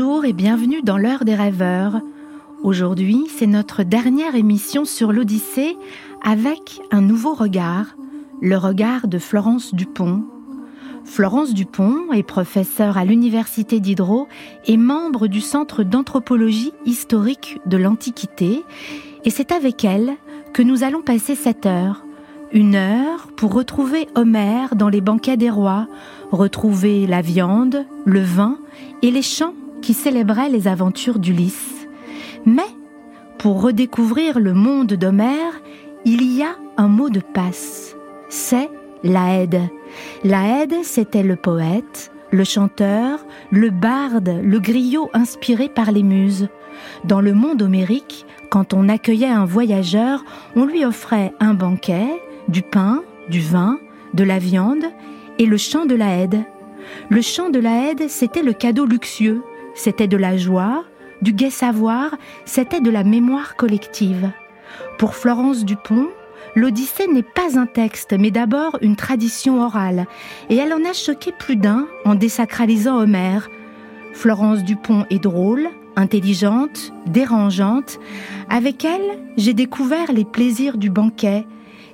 Bonjour et bienvenue dans l'heure des rêveurs. Aujourd'hui, c'est notre dernière émission sur l'Odyssée avec un nouveau regard, le regard de Florence Dupont. Florence Dupont est professeure à l'Université d'Hydro et membre du Centre d'anthropologie historique de l'Antiquité. Et c'est avec elle que nous allons passer cette heure. Une heure pour retrouver Homère dans les banquets des rois, retrouver la viande, le vin et les chants qui célébraient les aventures d'Ulysse. Mais, pour redécouvrir le monde d'Homère, il y a un mot de passe. C'est l'Aède. L'Aède, c'était le poète, le chanteur, le barde, le griot inspiré par les muses. Dans le monde homérique, quand on accueillait un voyageur, on lui offrait un banquet, du pain, du vin, de la viande et le chant de l'Aède. Le chant de l'Aède, c'était le cadeau luxueux, c'était de la joie, du gai savoir, c'était de la mémoire collective. Pour Florence Dupont, l'Odyssée n'est pas un texte, mais d'abord une tradition orale, et elle en a choqué plus d'un en désacralisant Homère. Florence Dupont est drôle, intelligente, dérangeante. Avec elle, j'ai découvert les plaisirs du banquet.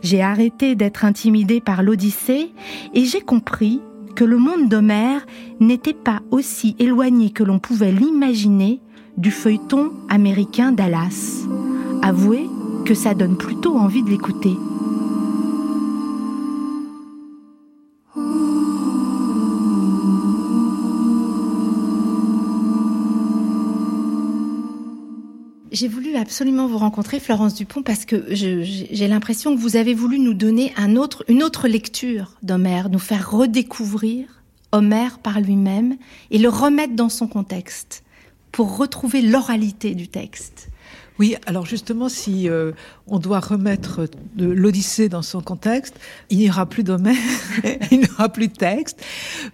J'ai arrêté d'être intimidée par l'Odyssée et j'ai compris que le monde d'Homère n'était pas aussi éloigné que l'on pouvait l'imaginer du feuilleton américain Dallas. Avouez que ça donne plutôt envie de l'écouter. J'ai voulu absolument vous rencontrer, Florence Dupont, parce que j'ai l'impression que vous avez voulu nous donner une autre lecture d'Homère, nous faire redécouvrir Homère par lui-même et le remettre dans son contexte pour retrouver l'oralité du texte. Oui, alors justement, si euh, on doit remettre l'Odyssée dans son contexte, il n'y aura plus d'Homère, il n'y aura plus de texte,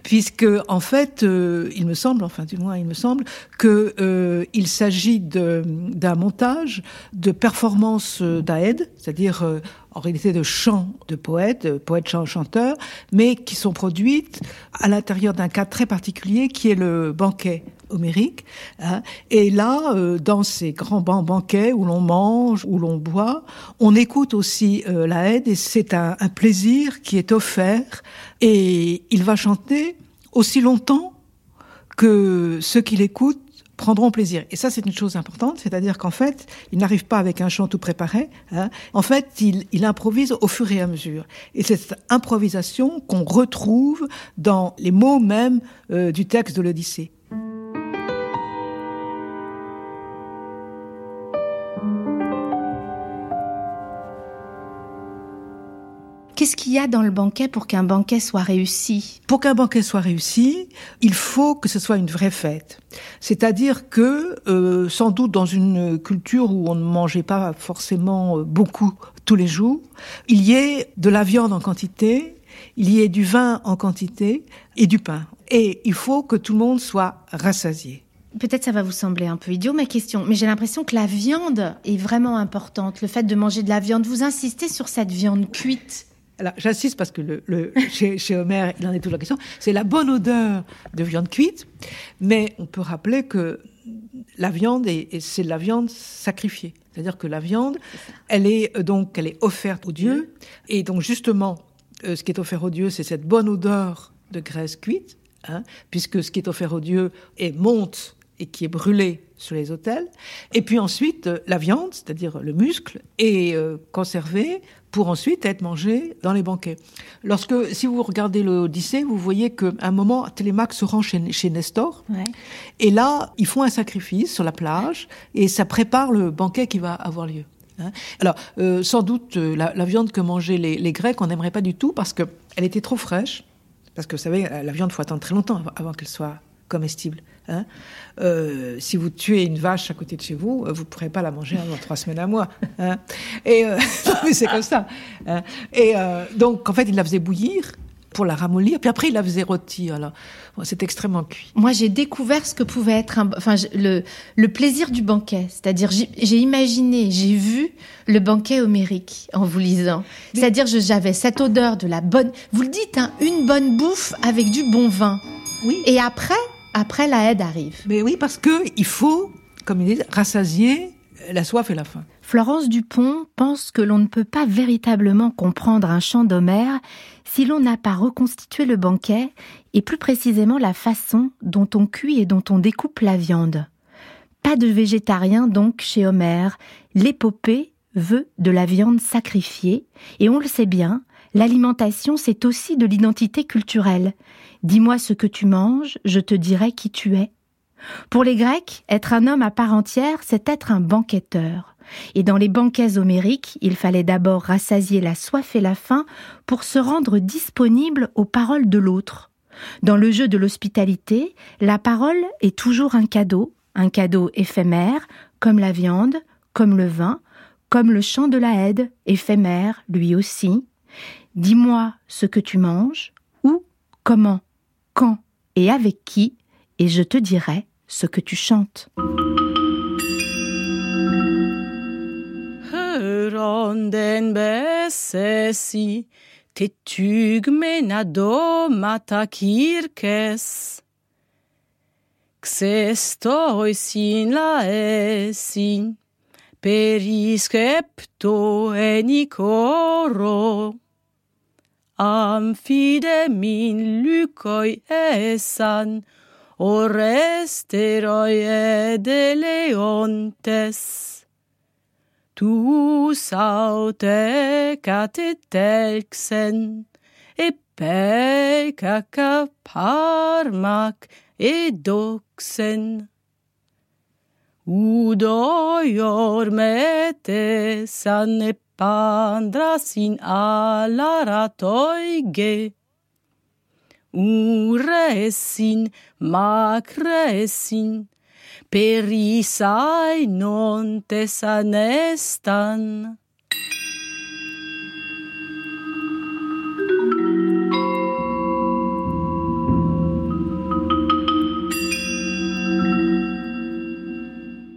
puisque en fait, euh, il me semble, enfin du moins il me semble, que euh, il s'agit d'un montage de performances d'Aède, c'est-à-dire en réalité de chants de poètes, poètes chanteurs, mais qui sont produites à l'intérieur d'un cas très particulier qui est le banquet homérique. Hein. Et là, euh, dans ces grands banquets où l'on mange, où l'on boit, on écoute aussi euh, la aide et c'est un, un plaisir qui est offert. Et il va chanter aussi longtemps que ceux qui l'écoutent prendront plaisir. Et ça, c'est une chose importante, c'est-à-dire qu'en fait, il n'arrive pas avec un chant tout préparé. Hein. En fait, il, improvise au fur et à mesure. Et c'est cette improvisation qu'on retrouve dans les mots même euh, du texte de l'Odyssée. Qu'est-ce qu'il y a dans le banquet pour qu'un banquet soit réussi? Pour qu'un banquet soit réussi, il faut que ce soit une vraie fête. C'est-à-dire que, euh, sans doute dans une culture où on ne mangeait pas forcément euh, beaucoup tous les jours, il y ait de la viande en quantité, il y ait du vin en quantité et du pain. Et il faut que tout le monde soit rassasié. Peut-être ça va vous sembler un peu idiot ma question, mais j'ai l'impression que la viande est vraiment importante. Le fait de manger de la viande, vous insistez sur cette viande cuite alors j'insiste parce que le, chez, chez, Homer, il en est la question, c'est la bonne odeur de viande cuite, mais on peut rappeler que la viande, c'est la viande sacrifiée. C'est-à-dire que la viande, elle est euh, donc elle est offerte au Dieu, et donc justement, euh, ce qui est offert au Dieu, c'est cette bonne odeur de graisse cuite, hein, puisque ce qui est offert au Dieu est monte et qui est brûlé sur les autels. Et puis ensuite, euh, la viande, c'est-à-dire le muscle, est conservé pour ensuite être mangé dans les banquets. Lorsque, si vous regardez l'Odyssée, vous voyez qu'à un moment, Télémaque se rend chez, chez Nestor, ouais. et là, ils font un sacrifice sur la plage, et ça prépare le banquet qui va avoir lieu. Hein. Alors, euh, sans doute, euh, la, la, viande que mangeaient les, les Grecs, on n'aimerait pas du tout, parce qu'elle était trop fraîche, parce que vous savez, la viande, faut attendre très longtemps avant qu'elle soit comestible. Hein. Euh, si vous tuez une vache à côté de chez vous, euh, vous ne pourrez pas la manger avant trois semaines à mois. Hein. Et euh, c'est comme ça. Hein. Et euh, donc, en fait, il la faisait bouillir pour la ramollir, puis après il la faisait rôtir. Alors, bon, c'est extrêmement cuit. Moi, j'ai découvert ce que pouvait être un, enfin, le, le plaisir du banquet. C'est-à-dire, j'ai imaginé, j'ai vu le banquet homérique en vous lisant. C'est-à-dire, j'avais cette odeur de la bonne, vous le dites, hein, une bonne bouffe avec du bon vin. Oui. Et après, après la aide arrive. Mais oui, parce que il faut, comme ils disent, rassasier la soif et la faim. Florence Dupont pense que l'on ne peut pas véritablement comprendre un chant d'Homère si l'on n'a pas reconstitué le banquet et plus précisément la façon dont on cuit et dont on découpe la viande. Pas de végétarien donc chez Homère. L'épopée veut de la viande sacrifiée et on le sait bien, l'alimentation c'est aussi de l'identité culturelle. Dis-moi ce que tu manges, je te dirai qui tu es. Pour les Grecs, être un homme à part entière, c'est être un banquetteur. Et dans les banquets homériques, il fallait d'abord rassasier la soif et la faim pour se rendre disponible aux paroles de l'autre. Dans le jeu de l'hospitalité, la parole est toujours un cadeau, un cadeau éphémère, comme la viande, comme le vin, comme le chant de la haide, éphémère lui aussi. Dis-moi ce que tu manges, où, comment, quand et avec qui, et je te dirai ce que tu chantes. Ronden besesi tetygmenado matakirkes. Xestoisin laesin periskepto enikoro. amphidemin lykoi esan, oresteroi de leontes. Tu saute catetelxen, e pecaca parmac edoxen. Udoior metesan e andrasin pandrasin alaratoige. Uresin, macresin, perisai non tesanestan.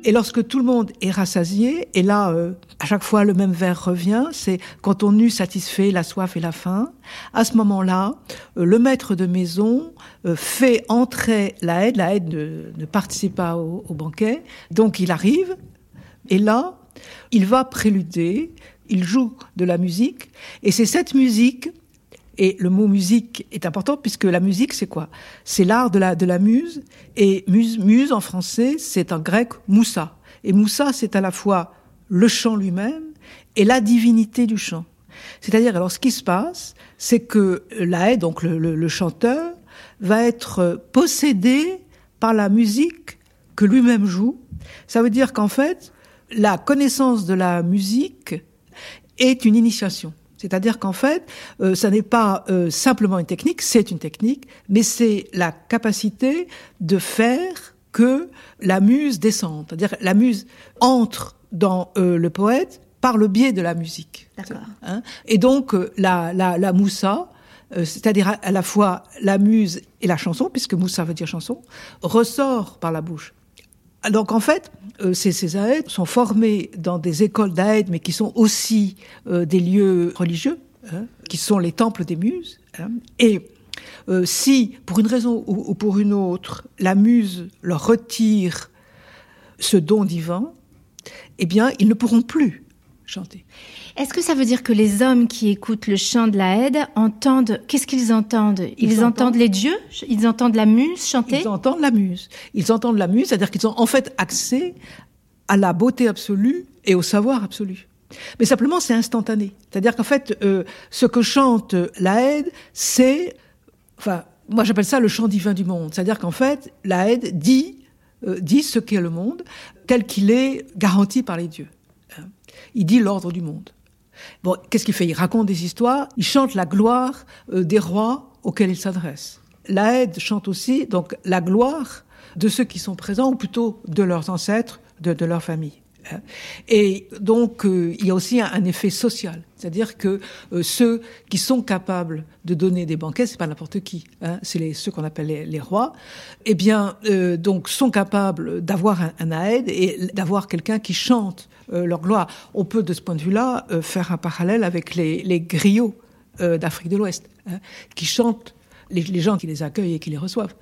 Et lorsque tout le monde est rassasié, et là, euh, à chaque fois, le même vers revient, c'est quand on eut satisfait la soif et la faim, à ce moment-là, euh, le maître de maison euh, fait entrer la aide, la aide ne, participe pas au, au, banquet, donc il arrive, et là, il va préluder, il joue de la musique, et c'est cette musique et le mot musique est important puisque la musique, c'est quoi? C'est l'art de la, de la muse. Et muse, muse en français, c'est en grec moussa. Et moussa, c'est à la fois le chant lui-même et la divinité du chant. C'est-à-dire, alors ce qui se passe, c'est que la donc le, le, chanteur, va être possédé par la musique que lui-même joue. Ça veut dire qu'en fait, la connaissance de la musique est une initiation. C'est-à-dire qu'en fait, euh, ça n'est pas euh, simplement une technique, c'est une technique, mais c'est la capacité de faire que la muse descende. C'est-à-dire la muse entre dans euh, le poète par le biais de la musique. Hein et donc la, la, la moussa, c'est-à-dire à la fois la muse et la chanson, puisque moussa veut dire chanson, ressort par la bouche. Donc en fait, euh, ces, ces sont formés dans des écoles d'Aède, mais qui sont aussi euh, des lieux religieux, hein, qui sont les temples des muses. Hein. et euh, si, pour une raison ou, pour une autre, la muse leur retire ce don divin, eh bien, ils ne pourront plus chanter. Est-ce que ça veut dire que les hommes qui écoutent le chant de la Haide entendent Qu'est-ce qu'ils entendent? Ils, entendent... les dieux? Ils entendent la muse chanter? Ils entendent la muse. Ils entendent la muse, c'est-à-dire qu'ils ont en fait accès à la beauté absolue et au savoir absolu. Mais simplement, c'est instantané. C'est-à-dire qu'en fait, euh, ce que chante la Haide, c'est, enfin, moi j'appelle ça le chant divin du monde. C'est-à-dire qu'en fait, la Haide dit, euh, dit ce qu'est le monde, tel qu'il est garanti par les dieux. Hein. Il dit l'ordre du monde. Bon, qu'est-ce qu'il fait? Il raconte des histoires, il chante la gloire euh, des rois auxquels il s'adresse. L'Aède chante aussi donc la gloire de ceux qui sont présents, ou plutôt de leurs ancêtres, de, leur famille. Hein. Et donc, euh, il y a aussi un, effet social, c'est-à-dire que euh, ceux qui sont capables de donner des banquets, c'est pas n'importe qui, hein, c'est ceux qu'on appelle les, rois, eh bien, donc sont capables d'avoir un, un aède et d'avoir quelqu'un qui chante euh, leur gloire. On peut, de ce point de vue-là, euh, faire un parallèle avec les, griots euh, d'Afrique de l'Ouest, hein, qui chantent les, gens qui les accueillent et qui les reçoivent.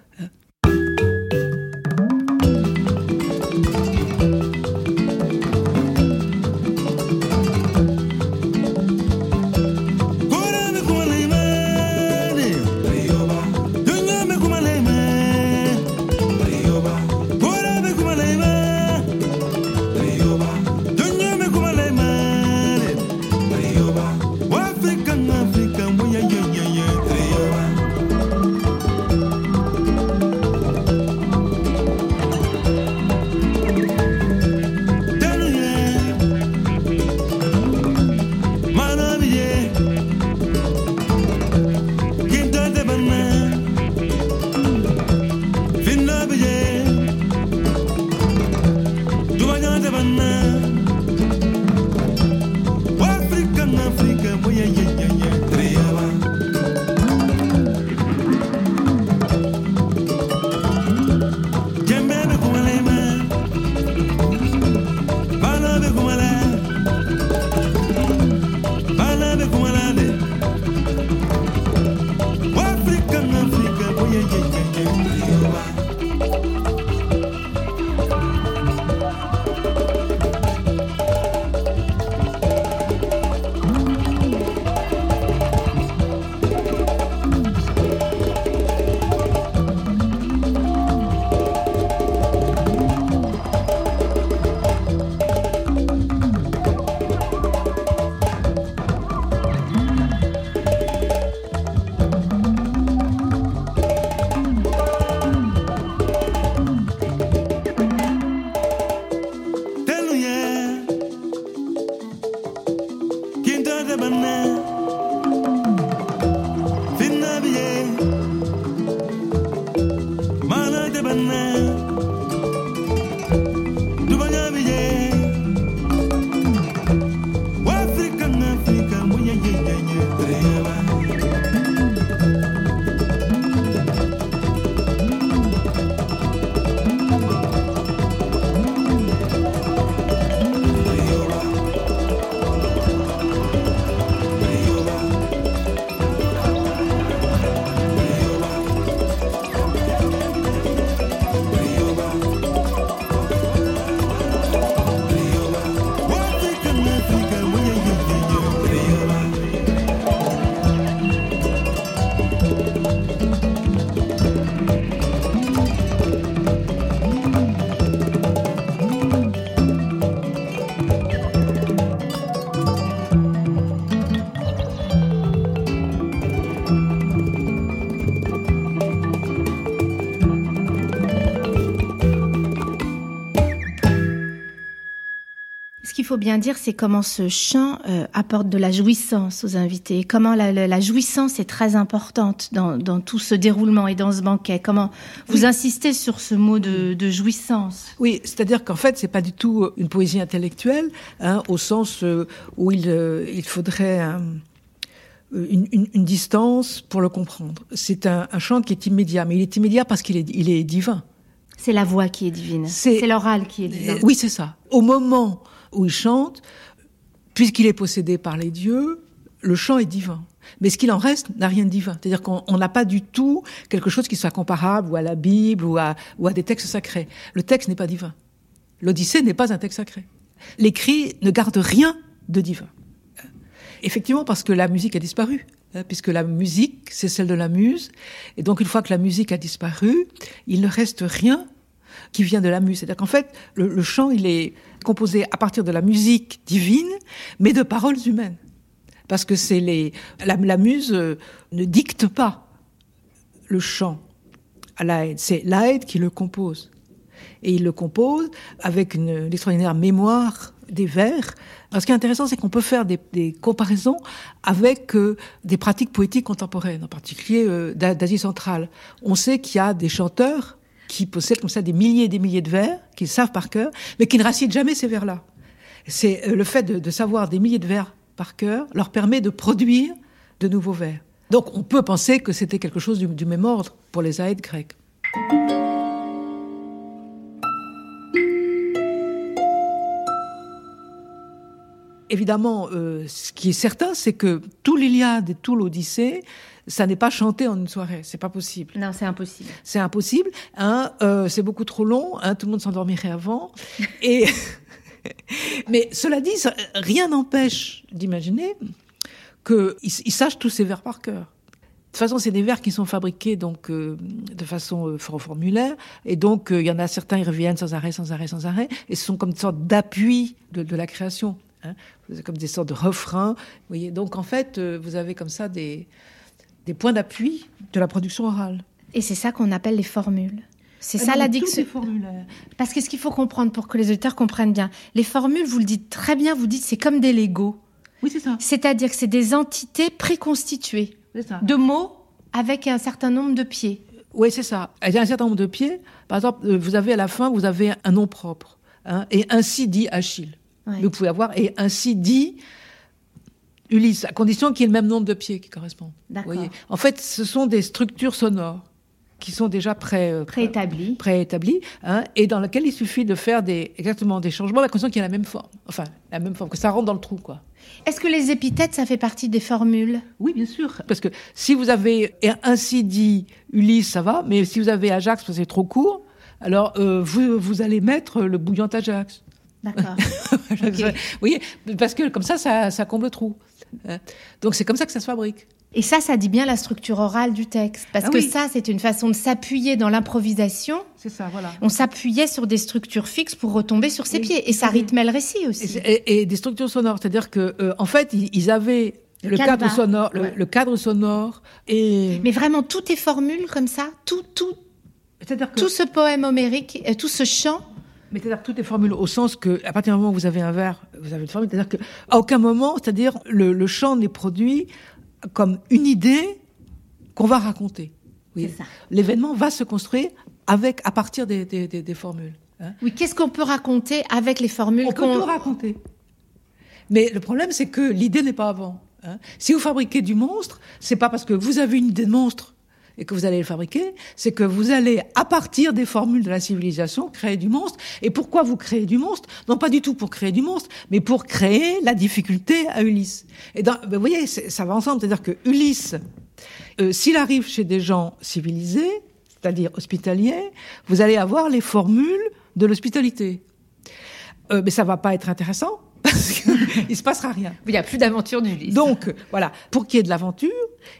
Faut bien dire, c'est comment ce chant euh, apporte de la jouissance aux invités. Comment la, la- la jouissance est très importante dans, dans tout ce déroulement et dans ce banquet. Comment vous insistez sur ce mot de, de jouissance? Oui, c'est-à-dire qu'en fait, c'est pas du tout une poésie intellectuelle, hein, au sens euh, où il, euh, il faudrait un- une, une- une distance pour le comprendre. C'est un, un chant qui est immédiat, mais il est immédiat parce qu'il est, il est divin. C'est la voix qui est divine. C'est- l'oral qui est divin. Euh, Oui, c'est ça. Au moment où il chante, puisqu'il est possédé par les dieux, le chant est divin. Mais ce qu'il en reste n'a rien de divin. C'est-à-dire qu'on on n'a pas du tout quelque chose qui soit comparable à la Bible ou à, ou à des textes sacrés. Le texte n'est pas divin. L'Odyssée n'est pas un texte sacré. L'écrit ne garde rien de divin. Effectivement, parce que la musique a disparu, hein, puisque la musique, c'est celle de la muse. Et donc, une fois que la musique a disparu, il ne reste rien qui vient de la muse. C'est-à-dire qu'en fait, le, chant, il est composé à partir de la musique divine, mais de paroles humaines. Parce que c'est les, la, muse euh, ne dicte pas le chant à l'Aède. C'est l'Aède qui le compose. Et il le compose avec une, extraordinaire mémoire des vers. Ce qui est intéressant, c'est qu'on peut faire des, comparaisons avec euh, des pratiques poétiques contemporaines, en particulier euh, d'A- d'Asie centrale. On sait qu'il y a des chanteurs qui possèdent comme ça des milliers et des milliers de vers, qu'ils savent par cœur, mais qui ne racitent jamais ces vers-là. C'est euh, le fait de, savoir des milliers de vers par cœur leur permet de produire de nouveaux vers. Donc on peut penser que c'était quelque chose du, du même ordre pour les aèdes grecs. Évidemment, euh, ce qui est certain, c'est que tout l'Iliade et tout l'Odyssée, ça n'est pas chanté en une soirée. C'est pas possible. Non, c'est impossible. C'est impossible. Hein, euh, c'est beaucoup trop long. Hein, tout le monde s'endormirait avant. Et mais cela dit, ça- rien n'empêche d'imaginer qu'ils ils sachent tous ces vers par cœur. De toute façon, c'est des vers qui sont fabriqués donc euh, de façon euh, for- formulaire, et donc euh, il y en a certains ils reviennent sans arrêt, sans arrêt, sans arrêt, et ce sont comme une sorte d'appui de, de la création, hein. Comme des sortes de refrains. Vous voyez, donc en fait, vous avez comme ça des des points d'appui de la production orale. Et c'est ça qu'on appelle les formules. C'est Ah ça la diction. formulaire. Parce que ce qu'il faut comprendre pour que les auditeurs comprennent bien, les formules, vous le dites très bien, vous dites c'est comme des Legos. Oui, c'est ça. C'est-à-dire que c'est des entités préconstituées ça. de mots avec un certain nombre de pieds. Oui, c'est ça. Il y a un certain nombre de pieds. Par exemple, euh, vous avez à la fin, vous avez un nom propre. hein, et ainsi dit Achille. Ouais. Vous pouvez avoir et ainsi dit Ulysse, à condition qu'il y ait le même nombre de pieds qui correspondent. D'accord. En fait, ce sont des structures sonores qui sont déjà pré, euh, Préétablis. préétablies, hein, et dans lesquelles il suffit de faire des, exactement des changements, à condition qu'il y ait la même forme. Enfin, la même forme, que ça rentre dans le trou, quoi. Est-ce que les épithètes, ça fait partie des formules? Oui, bien sûr. Parce que si vous avez ainsi dit Ulysse, ça va, mais si vous avez Ajax, parce que c'est trop court, alors euh, vous, vous allez mettre le bouillon Ajax. D'accord. Vous voyez, parce que comme ça, ça, ça comble le trou. Hein. Donc c'est comme ça que ça se fabrique. Et ça, ça dit bien la structure orale du texte. Parce Ah que oui. ça, c'est une façon de s'appuyer dans l'improvisation. C'est ça, voilà. On s'appuyait sur des structures fixes pour retomber sur ses Oui, pieds. Et ça rythmait le récit aussi. et- et des structures sonores, c'est-à-dire que euh, en fait, ils, ils avaient Le cadre sonore, le, Ouais. le cadre sonore et Mais vraiment, tout est formule comme ça. Tout, tout, c'est-à-dire que tout ce poème homérique, euh, tout ce chant Mais c'est-à-dire que tout est formule au sens que, à partir du moment où vous avez un verre, vous avez une formule. C'est-à-dire que, à aucun moment, c'est-à-dire le, le chant n'est produit comme une idée qu'on va raconter. Oui. C'est ça. L'événement va se construire avec, à partir des, des, des, des formules. hein. Oui, qu'est-ce qu'on peut raconter avec les formules On peut tout raconter. Mais le problème, c'est que l'idée n'est pas avant. hein. Si vous fabriquez du monstre, c'est pas parce que vous avez une idée de monstre et que vous allez le fabriquer, c'est que vous allez, à partir des formules de la civilisation, créer du monstre. Et pourquoi vous créez du monstre? Non pas du tout pour créer du monstre, mais pour créer la difficulté à Ulysse. Et ben, vous voyez, ça va ensemble. C'est-à-dire que Ulysse, euh, s'il arrive chez des gens civilisés, c'est-à-dire hospitaliers, vous allez avoir les formules de l'hospitalité. Euh, mais ça va pas être intéressant parce qu'il se passera rien. Il n'y a plus d'aventure d'Ulysse. Donc euh, voilà, pour qu'il y ait de l'aventure,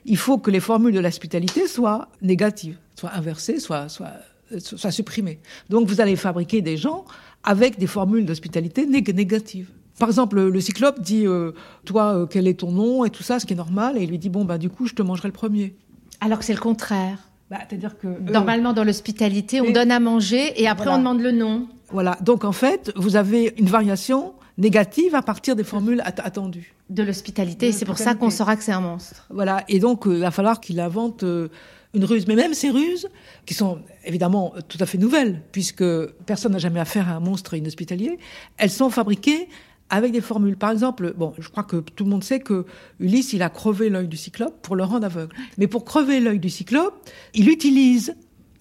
il faut que les formules de l'hospitalité soient négatives, soient inversées, soient, soient, euh, soient supprimées. Donc vous allez fabriquer des gens avec des formules d'hospitalité nég- négatives. Par exemple, le, cyclope dit euh, Toi, euh, quel est ton nom? et tout ça, ce qui est normal. Et il lui dit Bon, bah, du coup, je te mangerai le premier. Alors que c'est le contraire. Bah, C'est-à-dire que. euh, Normalement, dans l'hospitalité, on donne à manger et après Voilà. on demande le nom. Voilà. Donc en fait, vous avez une variation négative à partir des formules at- attendues. De l'hospitalité, et c'est pour ça qu'on saura que c'est un monstre. Voilà, et donc euh, il va falloir qu'il invente euh, une ruse. Mais même ces ruses, qui sont évidemment tout à fait nouvelles, puisque personne n'a jamais affaire à un monstre inhospitalier, elles sont fabriquées avec des formules. Par exemple, bon, je crois que tout le monde sait que Ulysse, il a crevé l'œil du cyclope pour le rendre aveugle. Mais pour crever l'œil du cyclope, il utilise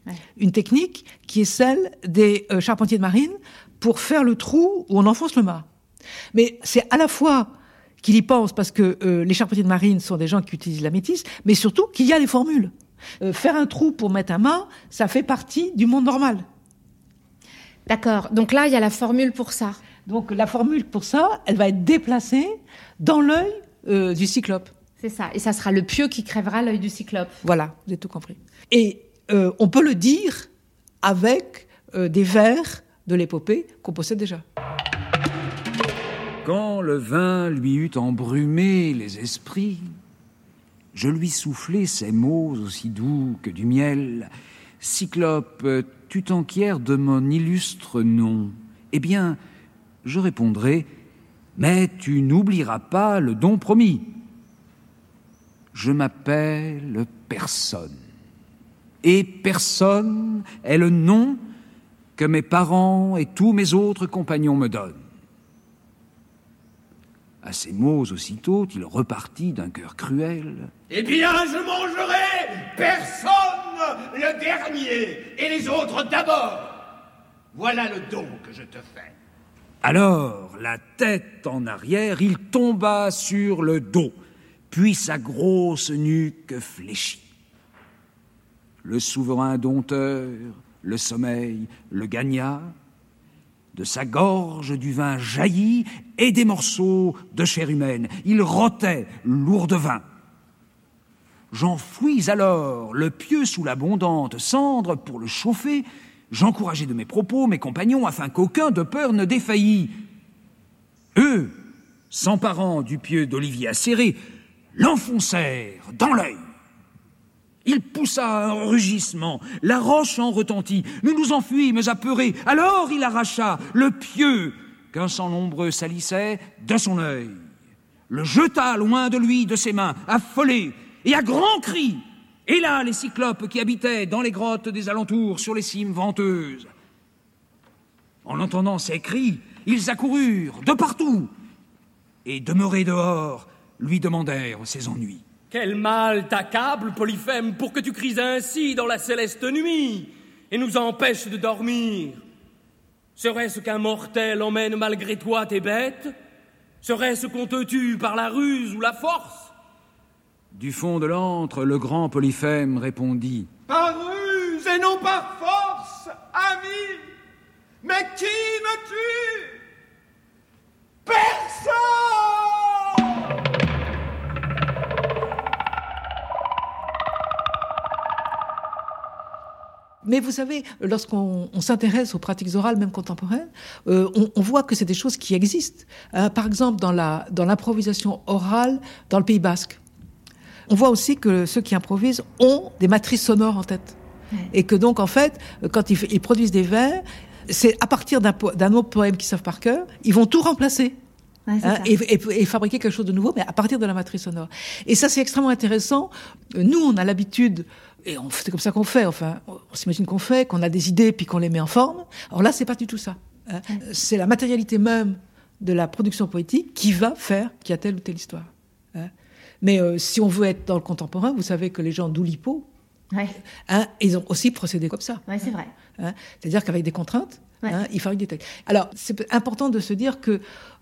Ouais. une technique qui est celle des euh, charpentiers de marine pour faire le trou où on enfonce le mât. Mais c'est à la fois qu'il y pense parce que euh, les charpentiers de marine sont des gens qui utilisent la métisse, mais surtout qu'il y a des formules. Euh, faire un trou pour mettre un mât, ça fait partie du monde normal. D'accord. Donc là, il y a la formule pour ça. Donc la formule pour ça, elle va être déplacée dans l'œil euh, du cyclope. C'est ça. Et ça sera le pieu qui crèvera l'œil du cyclope. Voilà, vous avez tout compris. Et on peut le dire avec des vers de l'épopée qu'on possède déjà. Quand le vin lui eut embrumé les esprits, je lui soufflai ces mots aussi doux que du miel. Cyclope, tu t'enquières de mon illustre nom. Eh bien, je répondrai, mais tu n'oublieras pas le don promis. Je m'appelle personne. Et personne est le nom que mes parents et tous mes autres compagnons me donnent. À ces mots, aussitôt, il repartit d'un cœur cruel. Eh bien, je mangerai personne le dernier et les autres d'abord. Voilà le don que je te fais. Alors, la tête en arrière, il tomba sur le dos, puis sa grosse nuque fléchit. Le souverain dompteur, le sommeil, le gagna. De sa gorge du vin jaillit et des morceaux de chair humaine. Il rotait lourd de vin. J'enfouis alors le pieu sous l'abondante cendre pour le chauffer. J'encourageai de mes propos mes compagnons afin qu'aucun de peur ne défaillît. Eux, s'emparant du pieu d'olivier acéré, l'enfoncèrent dans l'œil. Il poussa un rugissement, la roche en retentit, nous nous enfuîmes apeurés. Alors il arracha le pieu qu'un sang nombreux salissait de son œil, le jeta loin de lui de ses mains, affolé, et à grands cris. Et là, les cyclopes qui habitaient dans les grottes des alentours, sur les cimes venteuses. En entendant ces cris, ils accoururent de partout, et demeurés dehors, lui demandèrent ses ennuis. Quel mal t'accable, Polyphème, pour que tu cries ainsi dans la céleste nuit et nous empêches de dormir. Serait-ce qu'un mortel emmène malgré toi tes bêtes? Serait-ce qu'on te tue par la ruse ou la force? Du fond de l'antre, le grand Polyphème répondit. Par ruse et non par force, ami. Mais qui me tue? Personne Mais vous savez, lorsqu'on on s'intéresse aux pratiques orales, même contemporaines, euh, on, on voit que c'est des choses qui existent. Euh, par exemple, dans l'improvisation orale dans le Pays Basque, on voit aussi que ceux qui improvisent ont des matrices sonores en tête. Et que donc, en fait, quand ils, produisent des vers, c'est à partir d'un autre poème qu'ils savent par cœur, ils vont tout remplacer. Ouais, hein, et, et- et fabriquer quelque chose de nouveau, mais à partir de la matrice sonore. Et ça, c'est extrêmement intéressant. Nous, on a l'habitude, et c'est comme ça qu'on fait, enfin, on, s'imagine qu'on fait, qu'on a des idées, puis qu'on les met en forme. Alors là, c'est pas du tout ça. hein. C'est la matérialité même de la production poétique qui va faire qu'il y a telle ou telle histoire. hein. Mais euh, si on veut être dans le contemporain, vous savez que les gens d'Oulipo, Ouais, hein, ils ont aussi procédé comme ça. ouais, c'est vrai. C'est-à-dire qu'avec des contraintes, Ouais. il fabrique des textes. Alors, c'est important de se dire que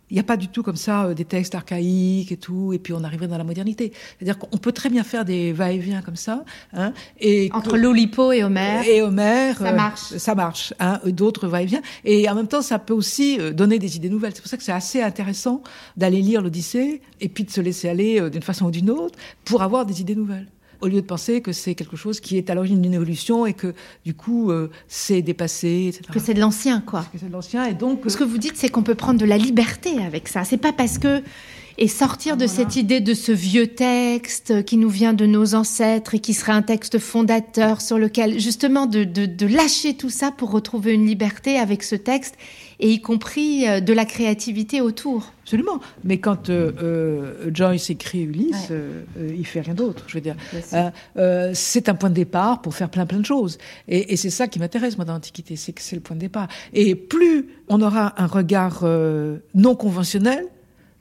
il n'y a pas du tout comme ça euh, des textes archaïques et tout, et puis on arriverait dans la modernité. C'est-à-dire qu'on peut très bien faire des va-et-vient comme ça, hein, et Entre que- l'Olipo et Homère. et Homère, Ça euh, marche. ça marche. Hein, D'autres va-et-vient, et en même temps, ça peut aussi euh, donner des idées nouvelles. C'est pour ça que c'est assez intéressant d'aller lire l'Odyssée et puis de se laisser aller euh, d'une façon ou d'une autre pour avoir des idées nouvelles au lieu de penser que c'est quelque chose qui est à l'origine d'une évolution et que du coup euh, c'est dépassé, etc. Que c'est de l'ancien, quoi. Que c'est de l'ancien et donc Ce que vous dites, c'est qu'on peut prendre de la liberté avec ça. C'est pas parce que et sortir de cette idée de ce vieux texte qui nous vient de nos ancêtres et qui serait un texte fondateur sur lequel justement de, de, de lâcher tout ça pour retrouver une liberté avec ce texte et y compris euh, de la créativité autour. absolument. Mais quand euh, euh, Joyce écrit Ulysse, Ouais. euh, il fait rien d'autre. Je veux dire, c'est un point de départ pour faire plein plein de choses. Et, et c'est ça qui m'intéresse moi dans l'Antiquité, c'est que c'est le point de départ. Et plus on aura un regard non conventionnel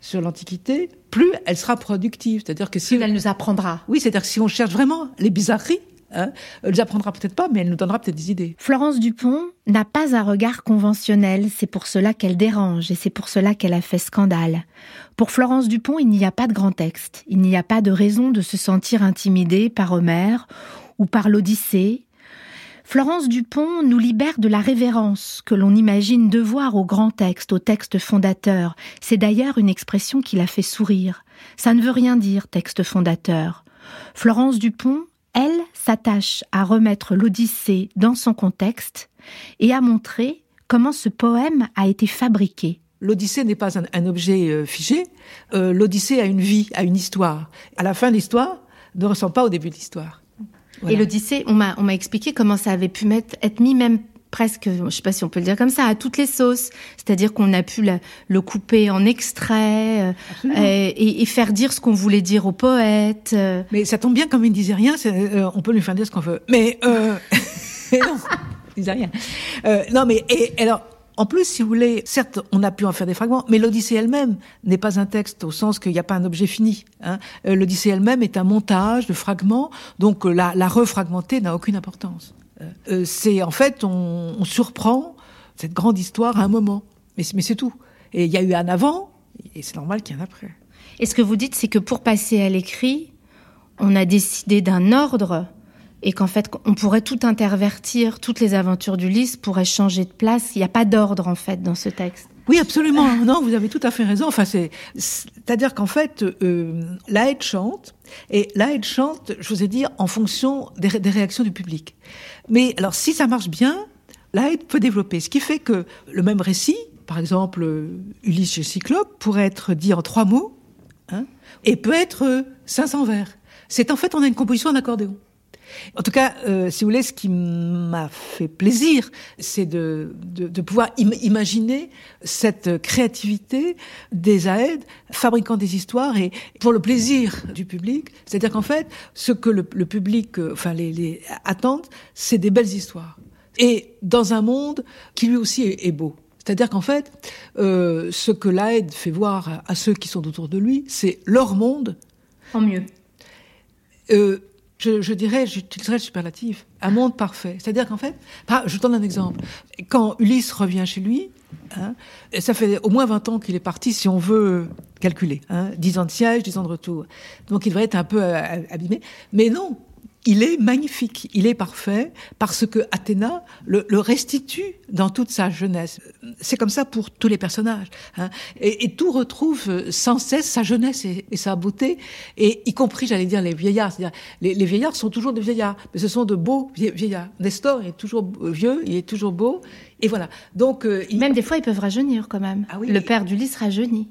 sur l'Antiquité, plus elle sera productive. C'est-à-dire que si Elle nous apprendra. oui, c'est-à-dire que si on cherche vraiment les bizarreries, hein, elle les apprendra peut-être pas, mais elle nous donnera peut-être des idées. Florence Dupont n'a pas un regard conventionnel, c'est pour cela qu'elle dérange et c'est pour cela qu'elle a fait scandale. Pour Florence Dupont, il n'y a pas de grand texte, il n'y a pas de raison de se sentir intimidée par Homère ou par l'Odyssée. Florence Dupont nous libère de la révérence que l'on imagine devoir au grand texte, au texte fondateur. C'est d'ailleurs une expression qui la fait sourire. Ça ne veut rien dire, texte fondateur. Florence Dupont, elle, s'attache à remettre l'Odyssée dans son contexte et à montrer comment ce poème a été fabriqué. L'Odyssée n'est pas un, un objet euh, figé. Euh, L'Odyssée a une vie, a une histoire. À la fin de l'histoire, ne ressemble pas au début de l'histoire. Voilà. Et l'Odyssée, on m'a, on m'a expliqué comment ça avait pu mettre, être mis même presque, je sais pas si on peut le dire comme ça, à toutes les sauces. C'est-à-dire qu'on a pu la- le couper en extraits euh, Absolument. et, et faire dire ce qu'on voulait dire au poète. euh. Mais ça tombe bien, comme il ne disait rien, euh, on peut lui faire dire ce qu'on veut. Mais, euh, non, il disait rien. Euh, non, mais et, alors, en plus, si vous voulez, certes, on a pu en faire des fragments, mais l'Odyssée elle-même n'est pas un texte au sens qu'il n'y a pas un objet fini. Hein. Euh, L'Odyssée elle-même est un montage de fragments, donc euh, la, la refragmenter n'a aucune importance. Euh, euh, c'est en fait, on, on surprend cette grande histoire à un moment, mais, c'est- mais c'est tout. Et il y a eu un avant, et c'est normal qu'il y en ait un après. Et ce que vous dites, c'est que pour passer à l'écrit, on a décidé d'un ordre et qu'en fait, on pourrait tout intervertir, toutes les aventures d'Ulysse pourraient changer de place. Il n'y a pas d'ordre, en fait, dans ce texte. Oui, absolument. Non, vous avez tout à fait raison. Enfin, c'est, c'est-à-dire qu'en fait, euh, la Haide chante, et la Haide chante, je vous ai dit, en fonction des, ré- des réactions du public. Mais alors, si ça marche bien, la Haide peut développer. Ce qui fait que le même récit, par exemple, euh, Ulysse chez Cyclope, pourrait être dit en trois mots, hein, et peut être euh, 500 vers. C'est en fait, on a une composition en accordéon. En tout cas, euh, si vous voulez, ce qui m'a fait plaisir, c'est de, de, de pouvoir im- imaginer cette créativité des AED fabriquant des histoires et pour le plaisir du public. C'est-à-dire qu'en fait, ce que le, le public, euh, enfin les, les attendent, c'est des belles histoires. Et dans un monde qui lui aussi est, est beau. C'est-à-dire qu'en fait, euh, ce que l'AED fait voir à, ceux qui sont autour de lui, c'est leur monde En mieux. euh, je, je dirais, j'utiliserais le superlatif, un monde parfait. C'est-à-dire qu'en fait, je donne un exemple. Quand Ulysse revient chez lui, hein, ça fait au moins 20 ans qu'il est parti, si on veut calculer. Hein, 10 ans de siège, 10 ans de retour. Donc il devrait être un peu euh, abîmé. Mais non, il est magnifique, il est parfait, parce que Athéna le, le restitue dans toute sa jeunesse. C'est comme ça pour tous les personnages. Hein. Et, et tout retrouve euh, sans cesse sa jeunesse et, et sa beauté, et y compris, j'allais dire, les vieillards. Les, les vieillards sont toujours des vieillards, mais ce sont de beaux vie- vieillards. Nestor est toujours vieux, il est toujours beau, et voilà. Donc, euh, il- Même des fois, ils peuvent rajeunir quand même. Ah oui. Le père d'Ulysse rajeunit.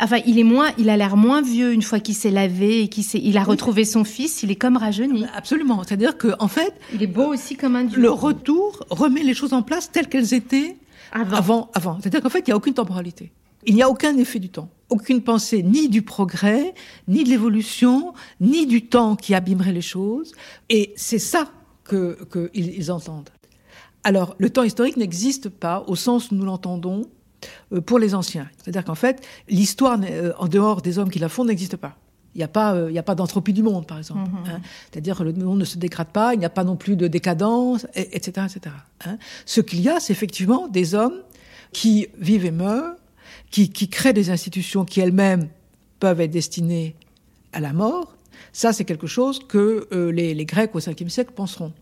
Enfin, il est moins, il a l'air moins vieux une fois qu'il s'est lavé et qu'il il a retrouvé son fils. Il est comme rajeuni. Absolument. C'est-à-dire que, en fait, Il est beau aussi comme un dieu. le retour remet les choses en place telles qu'elles étaient Avant. avant. avant. C'est-à-dire qu'en fait, il n'y a aucune temporalité. Il n'y a aucun effet du temps. Aucune pensée ni du progrès, ni de l'évolution, ni du temps qui abîmerait les choses. Et c'est ça que, que ils, ils entendent. Alors, le temps historique n'existe pas au sens où nous l'entendons pour les anciens. C'est-à-dire qu'en fait, l'histoire euh, en dehors des hommes qui la font n'existe pas. Il n'y a pas, euh, il a pas d'entropie du monde, par exemple. hein. C'est-à-dire que le monde ne se dégrade pas, il n'y a pas non plus de décadence, et- etc., etc. hein. Ce qu'il y a, c'est effectivement des hommes qui vivent et meurent, qui, qui créent des institutions qui elles-mêmes peuvent être destinées à la mort. Ça, c'est quelque chose que euh, les, les Grecs au 5e siècle penseront.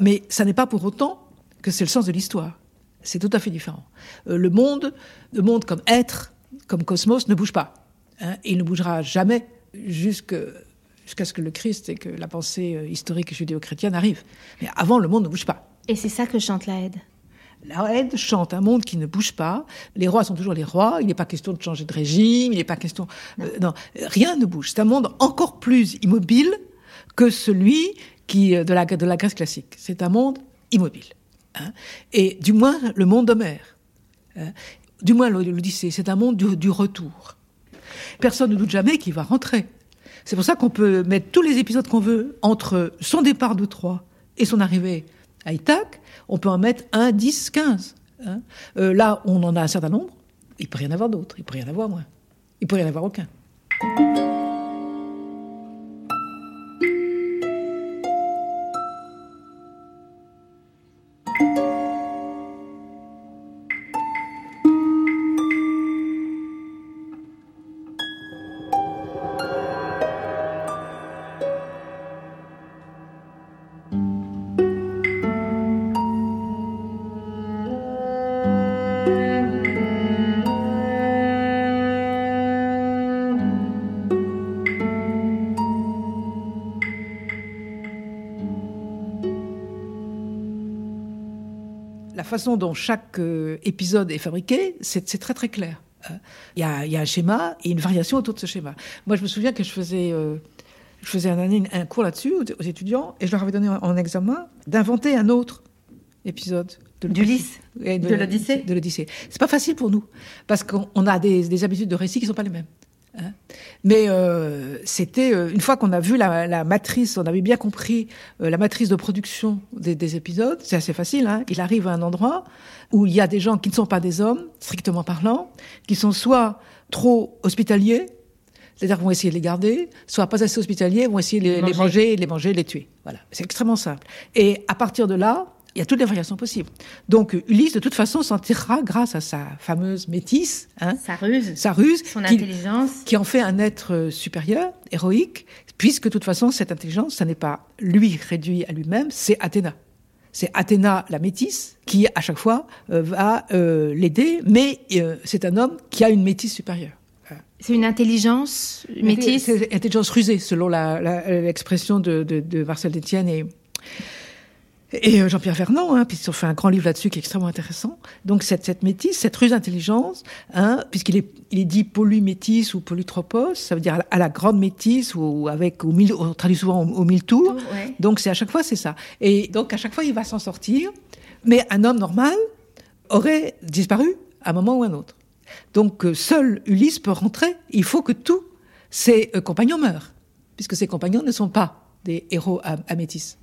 Mais ça n'est pas pour autant que c'est le sens de l'histoire. C'est tout à fait différent. Euh, le monde, le monde comme être, comme cosmos, ne bouge pas. hein, et il ne bougera jamais jusque- jusqu'à ce que le Christ et que la pensée euh, historique judéo-chrétienne arrivent. Mais avant, le monde ne bouge pas. Et c'est ça que chante la Haide. La Haide chante un monde qui ne bouge pas. Les rois sont toujours les rois. Il n'est pas question de changer de régime. Il n'est pas question. euh, non, rien ne bouge. C'est un monde encore plus immobile que celui qui de la de la Grèce classique. C'est un monde immobile. Hein. Et du moins le monde d'Homère. hein. Du moins l'Odyssée. C'est un monde du, retour. Personne ne doute jamais qu'il va rentrer. C'est pour ça qu'on peut mettre tous les épisodes qu'on veut entre son départ de Troie et son arrivée à Ithaque. On peut en mettre un, 10, 15. hein. Euh, là, on en a un certain nombre. Il peut rien avoir d'autres. Il peut rien avoir moins. Il peut rien avoir aucun. Façon dont chaque euh, épisode est fabriqué, c'est très très clair. hein. Il y, a, il y a un schéma et une variation autour de ce schéma. Moi, je me souviens que je faisais, euh, je faisais un, cours là-dessus aux, aux étudiants et je leur avais donné en, en examen d'inventer un autre épisode de D'Ulysse De l'Odyssée De l'Odyssée. C'est pas facile pour nous parce qu'on on a des, des habitudes de récit qui sont pas les mêmes. Mais euh, c'était euh, une fois qu'on a vu la, la matrice, on avait bien compris euh, la matrice de production des, des épisodes. C'est assez facile. Hein. Il arrive à un endroit où il y a des gens qui ne sont pas des hommes, strictement parlant, qui sont soit trop hospitaliers, c'est-à-dire qu'ils vont essayer de les garder, soit pas assez hospitaliers, vont essayer de les, les Manger. manger, les manger, les tuer. Voilà, c'est extrêmement simple. Et à partir de là, il y a toutes les variations possibles. Donc Ulysse, de toute façon, s'en tirera grâce à sa fameuse métisse, hein, Sa ruse, sa ruse, son qui- intelligence. qui en fait un être euh, supérieur, héroïque, puisque de toute façon, cette intelligence, ça n'est pas lui réduit à lui-même, c'est Athéna. C'est Athéna, la métisse, qui, à chaque fois, euh, va euh, l'aider, mais euh, c'est un homme qui a une métisse supérieure. C'est une intelligence métisse? C'est une intelligence rusée, selon l'expression de, de, de Marcel Détienne et, et euh, Jean-Pierre Vernant, hein, puisqu'ils ont fait un grand livre là-dessus qui est extrêmement intéressant. Donc cette, cette métisse, cette ruse intelligence, hein, puisqu'il est, il est dit polymétis ou polytropos, ça veut dire à la, à la grande métisse ou avec au mille, on traduit souvent au, au mille tours. Ouais. Donc c'est à chaque fois c'est ça. Et donc à chaque fois il va s'en sortir, mais un homme normal aurait disparu à un moment ou un autre. Donc euh, seul Ulysse peut rentrer. Il faut que tous ses euh, compagnons meurent, puisque ses compagnons ne sont pas des héros à, à métis.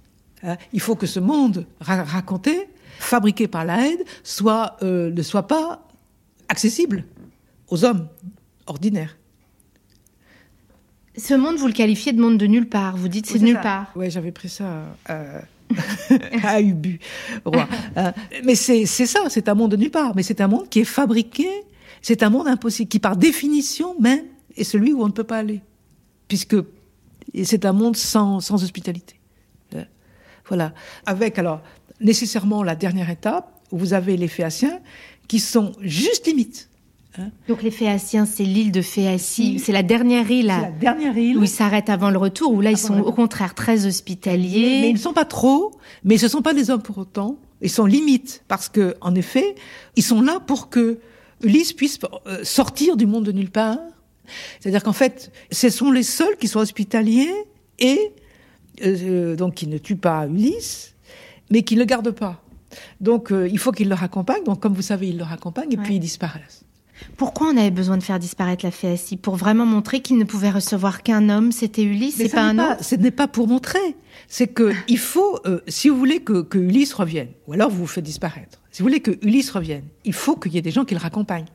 Hein, il faut que ce monde ra- raconté, fabriqué par la soit, euh, ne soit pas accessible aux hommes ordinaires. Ce monde, vous le qualifiez de monde de nulle part. Vous dites c'est de nulle part. Ouais, j'avais pris ça euh, à Ubu, roi. Euh, mais c'est c'est ça, c'est un monde de nulle part. Mais c'est un monde qui est fabriqué, c'est un monde impossible, qui par définition même est celui où on ne peut pas aller. Puisque c'est un monde sans, sans hospitalité. Voilà. Avec alors nécessairement la dernière étape, où vous avez les Phéaciens, qui sont juste limite. Donc les Phéaciens, c'est l'île de Phéacie. C'est la dernière île la dernière île. où ils s'arrêtent avant le retour, où là ils sont au contraire très Mais hospitaliers. ils ne sont pas trop, mais ce ne sont pas des hommes pour autant. Ils sont limites parce que, en effet, ils sont là pour que Ulysse puisse euh, sortir du monde de nulle part C'est-à-dire qu'en fait, ce sont les seuls qui sont hospitaliers et euh, donc qui ne tuent pas Ulysse, mais qui ne le gardent pas. Donc euh, il faut qu'ils le raccompagnent. Donc comme vous savez, ils le raccompagnent et Ouais. puis ils disparaissent. Pourquoi on avait besoin de faire disparaître la fée Assis Pour vraiment montrer qu'il ne pouvait recevoir qu'un homme, c'était Ulysse, c'est pas un autre? Ce n'est pas pour montrer. C'est que il faut, euh, si vous voulez que, que Ulysse revienne, ou alors vous vous faites disparaître. Si vous voulez que Ulysse revienne, il faut qu'il y ait des gens qui le raccompagnent.